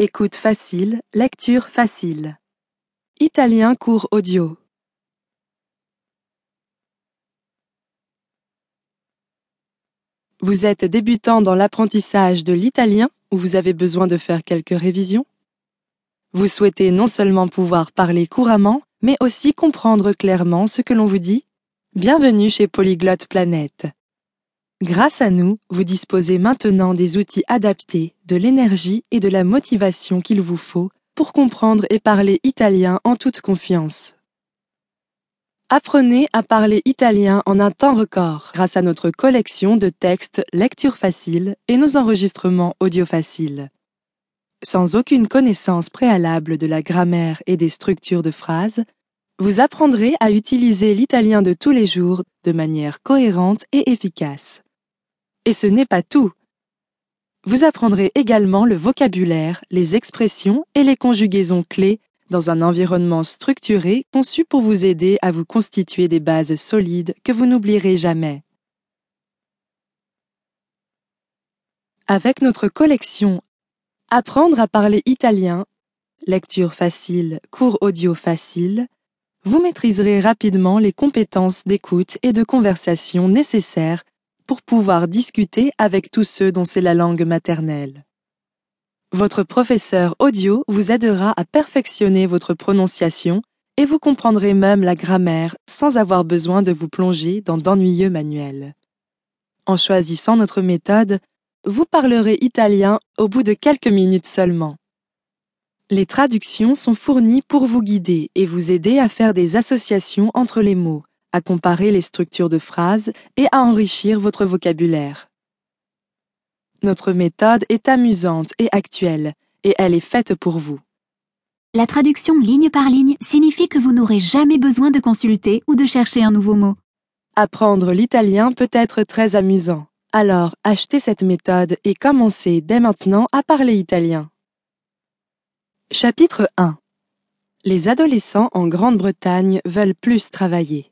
écoute facile, lecture facile. Italien cours audio. Vous êtes débutant dans l'apprentissage de l'italien ou vous avez besoin de faire quelques révisions? Vous souhaitez non seulement pouvoir parler couramment, mais aussi comprendre clairement ce que l'on vous dit? Bienvenue chez Polyglotte Planète. Grâce à nous, vous disposez maintenant des outils adaptés, de l'énergie et de la motivation qu'il vous faut pour comprendre et parler italien en toute confiance. Apprenez à parler italien en un temps record grâce à notre collection de textes lecture facile et nos enregistrements audio faciles. Sans aucune connaissance préalable de la grammaire et des structures de phrases, vous apprendrez à utiliser l'italien de tous les jours de manière cohérente et efficace. Et ce n'est pas tout. Vous apprendrez également le vocabulaire, les expressions et les conjugaisons clés dans un environnement structuré conçu pour vous aider à vous constituer des bases solides que vous n'oublierez jamais. Avec notre collection Apprendre à parler italien, lecture facile, cours audio facile, vous maîtriserez rapidement les compétences d'écoute et de conversation nécessaires pour pouvoir discuter avec tous ceux dont c'est la langue maternelle. Votre professeur audio vous aidera à perfectionner votre prononciation et vous comprendrez même la grammaire sans avoir besoin de vous plonger dans d'ennuyeux manuels. En choisissant notre méthode, vous parlerez italien au bout de quelques minutes seulement. Les traductions sont fournies pour vous guider et vous aider à faire des associations entre les mots, à comparer les structures de phrases et à enrichir votre vocabulaire. Notre méthode est amusante et actuelle, et elle est faite pour vous. La traduction ligne par ligne signifie que vous n'aurez jamais besoin de consulter ou de chercher un nouveau mot. Apprendre l'italien peut être très amusant. Alors, achetez cette méthode et commencez dès maintenant à parler italien. Chapitre 1 Les adolescents en Grande-Bretagne veulent plus travailler.